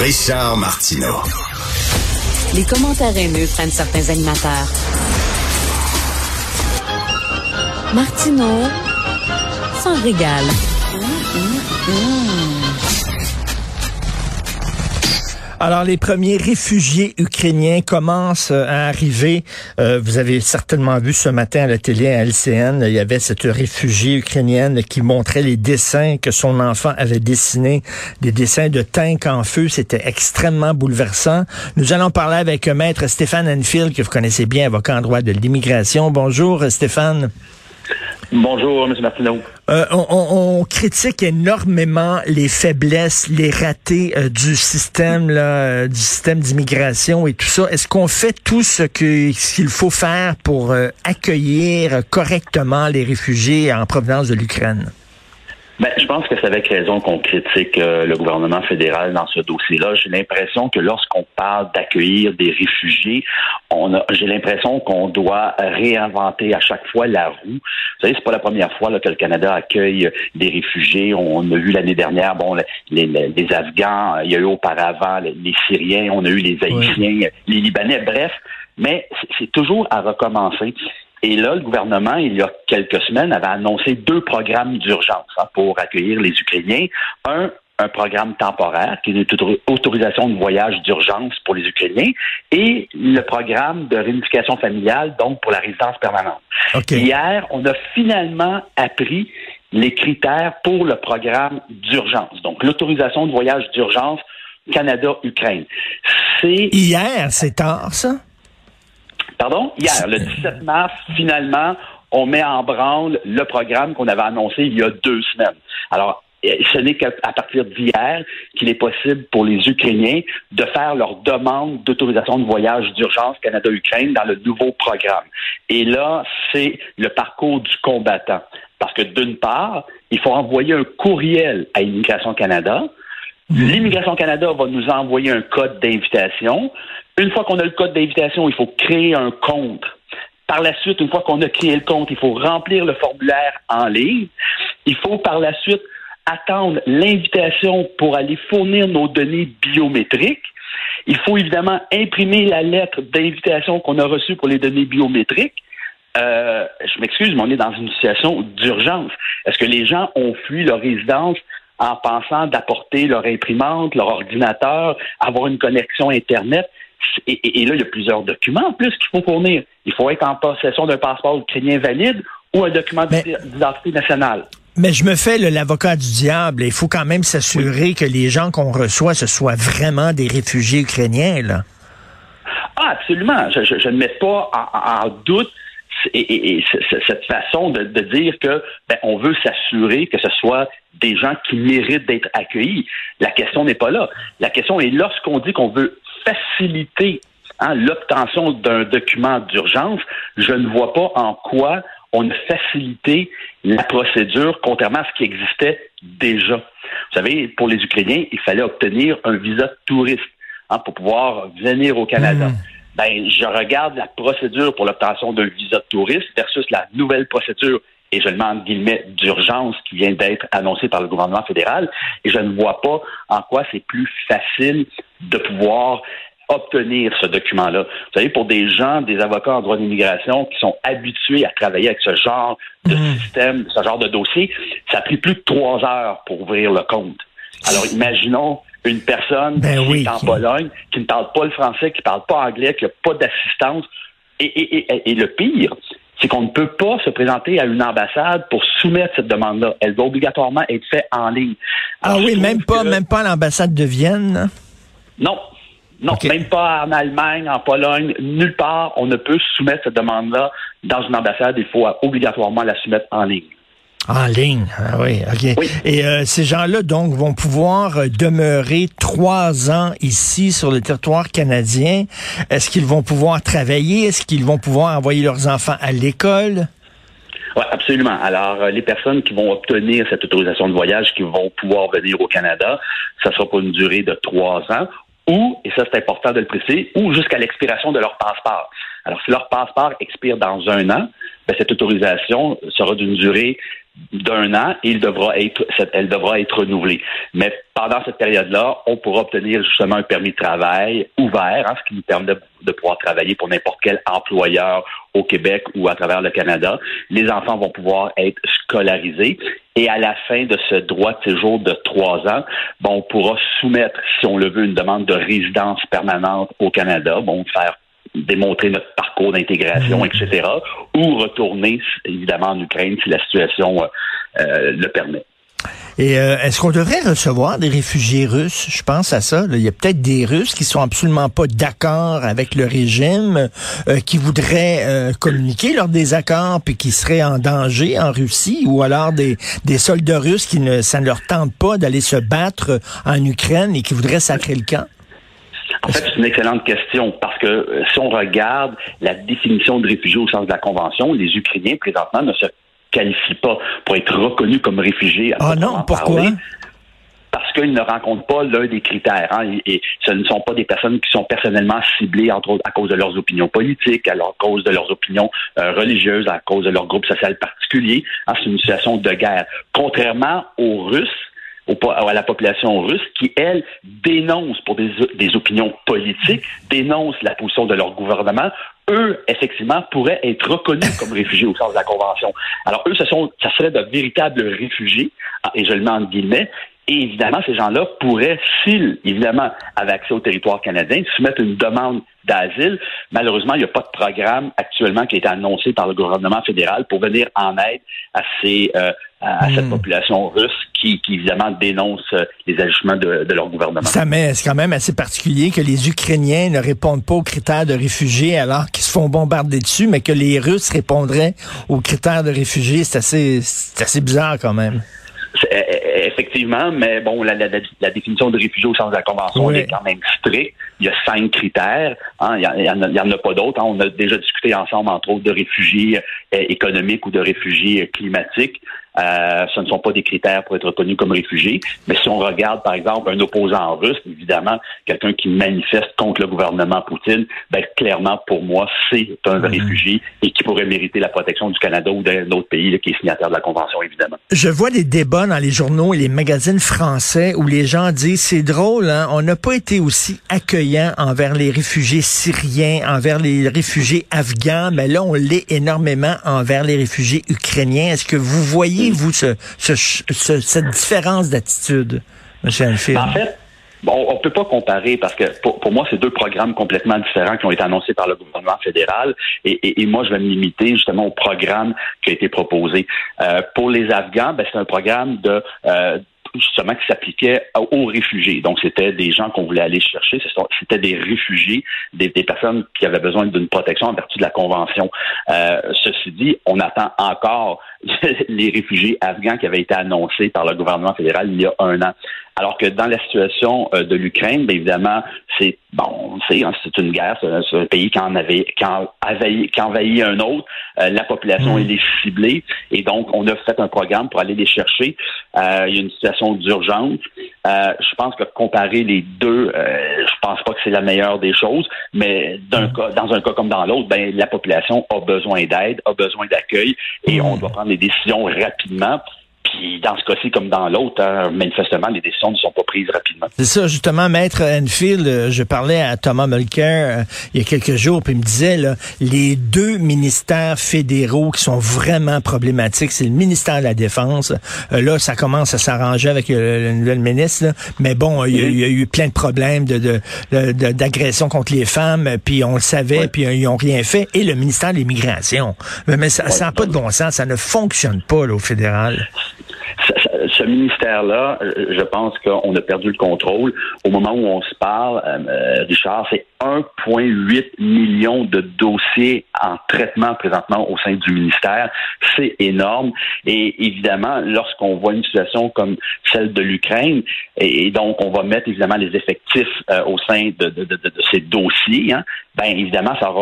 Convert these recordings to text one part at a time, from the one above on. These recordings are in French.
Richard Martineau. Les commentaires haineux prennent certains animateurs. Martineau s'en régale. Alors, les premiers réfugiés ukrainiens commencent euh, à arriver. Euh, vous avez certainement vu ce matin à la télé à LCN, il y avait cette réfugiée ukrainienne qui montrait les dessins que son enfant avait dessinés, des dessins de tanks en feu. C'était extrêmement bouleversant. Nous allons parler avec maître Stéphane Enfield, que vous connaissez bien, avocat en droit de l'immigration. Bonjour, Stéphane. Bonjour, M. Martineau. Euh, on, critique énormément les faiblesses, les ratés euh, du système, là, euh, du système d'immigration et tout ça. Est-ce qu'on fait tout ce qu'il faut faire pour accueillir correctement les réfugiés en provenance de l'Ukraine? Ben, je pense que c'est avec raison qu'on critique euh, le gouvernement fédéral dans ce dossier-là. J'ai l'impression que lorsqu'on parle d'accueillir des réfugiés, on a, j'ai l'impression qu'on doit réinventer à chaque fois la roue. Vous savez, c'est pas la première fois là, que le Canada accueille des réfugiés. On a vu l'année dernière, bon, les, les, Afghans, il y a eu auparavant les, Syriens, on a eu les Haïtiens, les Libanais, bref. Mais c'est toujours à recommencer. Et là, le gouvernement, il y a quelques semaines, avait annoncé deux programmes d'urgence hein, pour accueillir les Ukrainiens. Un, un programme temporaire, qui est une autorisation de voyage d'urgence pour les Ukrainiens, et le programme de réunification familiale, donc pour la résidence permanente. Hier, on a finalement appris les critères pour le programme d'urgence, donc l'autorisation de voyage d'urgence Canada-Ukraine. C'est hier, c'est tard, ça? Pardon? Hier, le 17 mars, finalement, on met en branle le programme qu'on avait annoncé il y a deux semaines. Alors, ce n'est qu'à partir d'hier qu'il est possible pour les Ukrainiens de faire leur demande d'autorisation de voyage d'urgence Canada-Ukraine dans le nouveau programme. Et là, c'est le parcours du combattant. Parce que d'une part, il faut envoyer un courriel à Immigration Canada. L'Immigration Canada va nous envoyer un code d'invitation. Une fois qu'on a le code d'invitation, il faut créer un compte. Par la suite, une fois qu'on a créé le compte, il faut remplir le formulaire en ligne. Il faut par la suite attendre l'invitation pour aller fournir nos données biométriques. Il faut évidemment imprimer la lettre d'invitation qu'on a reçue pour les données biométriques. Euh, je m'excuse, mais on est dans une situation d'urgence. Est-ce que les gens ont fui leur résidence en pensant d'apporter leur imprimante, leur ordinateur, avoir une connexion Internet? Et, là, il y a plusieurs documents en plus qu'il faut fournir. Il faut être en possession d'un passeport ukrainien valide ou un document d'identité nationale. Mais je me fais l'avocat du diable. Il faut quand même s'assurer que les gens qu'on reçoit, ce soient vraiment des réfugiés ukrainiens, là. Ah, absolument. Je, ne mets pas en, doute et, cette façon de, dire que ben, on veut s'assurer que ce soit des gens qui méritent d'être accueillis. La question n'est pas là. La question est lorsqu'on dit qu'on veut faciliter hein, l'obtention d'un document d'urgence, je ne vois pas en quoi on a facilité la procédure, contrairement à ce qui existait déjà. Vous savez, pour les Ukrainiens, il fallait obtenir un visa de touriste hein, pour pouvoir venir au Canada. Hmm. Ben, je regarde la procédure pour l'obtention d'un visa de touriste versus la nouvelle procédure et je demande guillemets d'urgence qui vient d'être annoncée par le gouvernement fédéral, et je ne vois pas en quoi c'est plus facile de pouvoir obtenir ce document-là. Vous savez, pour des gens, des avocats en droit d'immigration qui sont habitués à travailler avec ce genre de mmh. système, ce genre de dossier, ça a pris plus de trois heures pour ouvrir le compte. Alors, imaginons une personne ben qui est en Pologne, qui ne parle pas le français, qui ne parle pas anglais, qui n'a pas d'assistance. et, le pire, c'est qu'on ne peut pas se présenter à une ambassade pour soumettre cette demande-là. Elle doit obligatoirement être faite en ligne. ah oui, même pas, même pas à l'ambassade de Vienne. Non. Non, même pas en Allemagne, en Pologne, nulle part, on ne peut soumettre cette demande-là dans une ambassade. Il faut obligatoirement la soumettre en ligne. En ligne, ah oui, ok. Et euh, ces gens-là, donc, vont pouvoir euh, demeurer trois ans ici sur le territoire canadien. Est-ce qu'ils vont pouvoir travailler? Est-ce qu'ils vont pouvoir envoyer leurs enfants à l'école? Oui, absolument. Alors, euh, les personnes qui vont obtenir cette autorisation de voyage, qui vont pouvoir venir au Canada, ça sera pour une durée de trois ans, ou, et ça c'est important de le préciser, ou jusqu'à l'expiration de leur passeport. Alors, si leur passeport expire dans un an, ben, cette autorisation sera d'une durée d'un an elle devra être renouvelée. Mais pendant cette période-là, on pourra obtenir justement un permis de travail ouvert, hein, ce qui nous permet de, pouvoir travailler pour n'importe quel employeur au Québec ou à travers le Canada. Les enfants vont pouvoir être scolarisés et à la fin de ce droit de séjour de trois ans, bon, on pourra soumettre, si on le veut, une demande de résidence permanente au Canada, bon, faire démontrer notre parcours d'intégration, mmh. etc., ou retourner évidemment en Ukraine si la situation euh, euh, le permet. Et euh, est-ce qu'on devrait recevoir des réfugiés russes? Je pense à ça. Il y a peut-être des Russes qui sont absolument pas d'accord avec le régime, qui voudraient communiquer leur désaccord, puis qui seraient en danger en Russie, ou alors des, des soldats russes qui ne ça ne leur tente pas d'aller se battre en Ukraine et qui voudraient sacrer le camp? En fait, c'est une excellente question parce que euh, si on regarde la définition de réfugié au sens de la Convention, les Ukrainiens présentement ne se qualifient pas pour être reconnus comme réfugiés. Ah non, pourquoi? parce qu'ils ne rencontrent pas l'un des critères. Hein, et, ce ne sont pas des personnes qui sont personnellement ciblées, entre autres, à cause de leurs opinions politiques, à cause de leurs opinions euh, religieuses, à cause de leur groupe social particulier. Hein, c'est une situation de guerre. Contrairement aux Russes, à la population russe qui, elle, dénonce pour des, opinions politiques, dénonce la position de leur gouvernement, eux, effectivement, pourraient être reconnus comme réfugiés au sens de la Convention. Alors, eux, ce sont, ça serait de véritables réfugiés, et je le mets en guillemets, et évidemment, ces gens-là pourraient, s'ils, évidemment, avaient accès au territoire canadien, soumettre une demande d'asile. Malheureusement, il n'y a pas de programme actuellement qui a été annoncé par le gouvernement fédéral pour venir en aide à ces euh, à, cette hmm. population russe qui, qui évidemment dénonce euh, les ajustements de, de, leur gouvernement. Ça met, c'est quand même assez particulier que les Ukrainiens ne répondent pas aux critères de réfugiés alors qu'ils se font bombarder dessus, mais que les Russes répondraient aux critères de réfugiés. C'est assez, c'est assez bizarre quand même. E, e, effectivement, mais bon, la, la, la, définition de réfugié au sens de la Convention est quand même stricte. Il y a cinq critères. Hein. Il n'y en, en, a pas d'autres. Hein. On a déjà discuté ensemble, entre autres, de réfugiés euh, économiques ou de réfugiés climatiques. Euh, ce ne sont pas des critères pour être reconnu comme réfugié. Mais si on regarde, par exemple, un opposant russe, évidemment, quelqu'un qui manifeste contre le gouvernement Poutine, ben, clairement, pour moi, c'est un mhm. réfugié et qui pourrait mériter la protection du Canada ou d'un autre pays qui est signataire de la Convention, évidemment. Je vois des débats dans les journaux et les magazines français où les gens disent, c'est drôle, hein, on n'a pas été aussi accueillant envers les réfugiés syriens, envers les réfugiés afghans, mais là, on l'est énormément envers les réfugiés ukrainiens. Est-ce que vous voyez vous cette différence d'attitude, M. En fait, on ne peut pas comparer parce que pour, moi, c'est deux programmes complètement différents qui ont été annoncés par le gouvernement fédéral. Et, moi, je vais me limiter justement au programme qui a été proposé. Euh, pour les Afghans, ben, c'est un programme de euh, justement qui s'appliquait aux réfugiés. Donc, c'était des gens qu'on voulait aller chercher. C'était des réfugiés, des, personnes qui avaient besoin d'une protection en vertu de la Convention. Euh, ceci dit, on attend encore les réfugiés afghans qui avaient été annoncés par le gouvernement fédéral il y a un an. Alors que dans la situation euh, de l'Ukraine, bien évidemment, c'est bon, c'est hein, c'est une guerre, c'est un pays qui en avait qui en envahit, qui envahit un autre. Euh, la population mmh. elle est ciblée et donc on a fait un programme pour aller les chercher. Euh, il y a une situation d'urgence. je pense que comparer les deux, je pense pas que c'est la meilleure des choses, mais d'un mmh. cas, dans un cas comme dans l'autre, ben la population a besoin d'aide, a besoin d'accueil et mmh. on doit prendre des décisions rapidement puis dans ce cas-ci, comme dans l'autre, hein, manifestement, les décisions ne sont pas prises rapidement. C'est ça, justement, Maître Enfield, euh, je parlais à Thomas Mulcair euh, il y a quelques jours, puis il me disait, là, les deux ministères fédéraux qui sont vraiment problématiques, c'est le ministère de la Défense. Euh, là, ça commence à s'arranger avec le nouvel ministre, mais bon, il y, a, eu plein de problèmes de, d'agression contre les femmes, puis on le savait, puis ils n'ont rien fait. Et le ministère de l'Immigration. Mais, ça n'a pas de bon sens, ça ne fonctionne pas là, au fédéral ce ministère-là, je pense qu'on a perdu le contrôle. Au moment où on se parle, euh, euh, Richard, c'est 1,8 million de dossiers en traitement présentement au sein du ministère. C'est énorme. Et évidemment, lorsqu'on voit une situation comme celle de l'Ukraine, et, donc on va mettre évidemment les effectifs euh, au sein de, ces dossiers, hein, ben évidemment, ça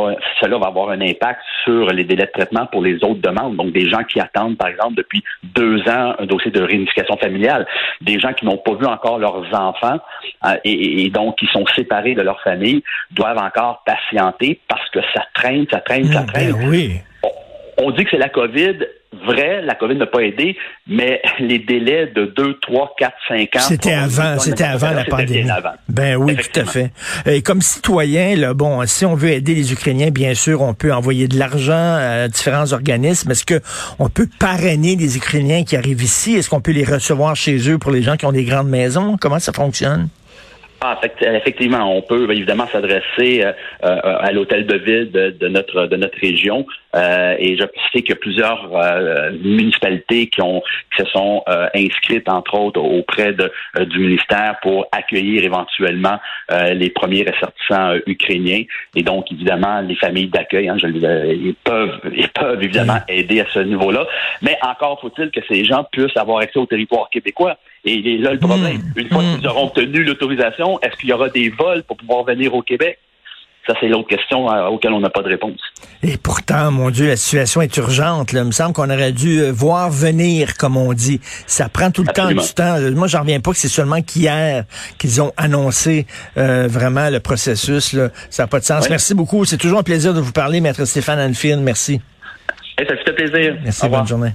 cela va avoir un impact sur les délais de traitement pour les autres demandes. Donc, des gens qui attendent, par exemple, depuis deux ans un dossier de réunification familiale, des gens qui n'ont pas vu encore leurs enfants euh, et, donc qui sont séparés de leur famille, doivent encore patienter parce que ça traîne, ça traîne, ça traîne. Ben oui. On, dit que c'est la COVID. vrai, la COVID n'a pas aidé, mais les délais de 2, 3, 4, 5 ans. C'était avant, c'était avant la pandémie. Ben oui, tout à fait. Et comme citoyen, là, bon, si on veut aider les Ukrainiens, bien sûr, on peut envoyer de l'argent à différents organismes. Est-ce que on peut parrainer les Ukrainiens qui arrivent ici? Est-ce qu'on peut les recevoir chez eux pour les gens qui ont des grandes maisons? Comment ça fonctionne? Ah, effectivement, on peut évidemment s'adresser euh, euh, à l'hôtel de ville de, notre de notre région. Euh, et je sais qu'il y a plusieurs municipalités qui ont qui se sont inscrites entre autres auprès de, du ministère pour accueillir éventuellement les premiers ressortissants ukrainiens. Et donc évidemment les familles d'accueil, hein, ils peuvent ils peuvent évidemment aider à ce niveau-là. Mais encore faut-il que ces gens puissent avoir accès au territoire québécois. Et il est là le problème. Hmm. Une fois qu'ils hmm. auront obtenu l'autorisation, est-ce qu'il y aura des vols pour pouvoir venir au Québec? Ça, c'est l'autre question à, auquel on n'a pas de réponse. Et pourtant, mon Dieu, la situation est urgente. Là. Il me semble qu'on aurait dû euh, voir venir, comme on dit. Ça prend tout le temps du temps. Moi, j'en reviens pas que c'est seulement qu'hier qu'ils ont annoncé euh, vraiment le processus. Là. Ça n'a pas de sens. Merci beaucoup. C'est toujours un plaisir de vous parler, Maître Stéphane Anfield. Merci. ça fait plaisir. Merci, bonne journée.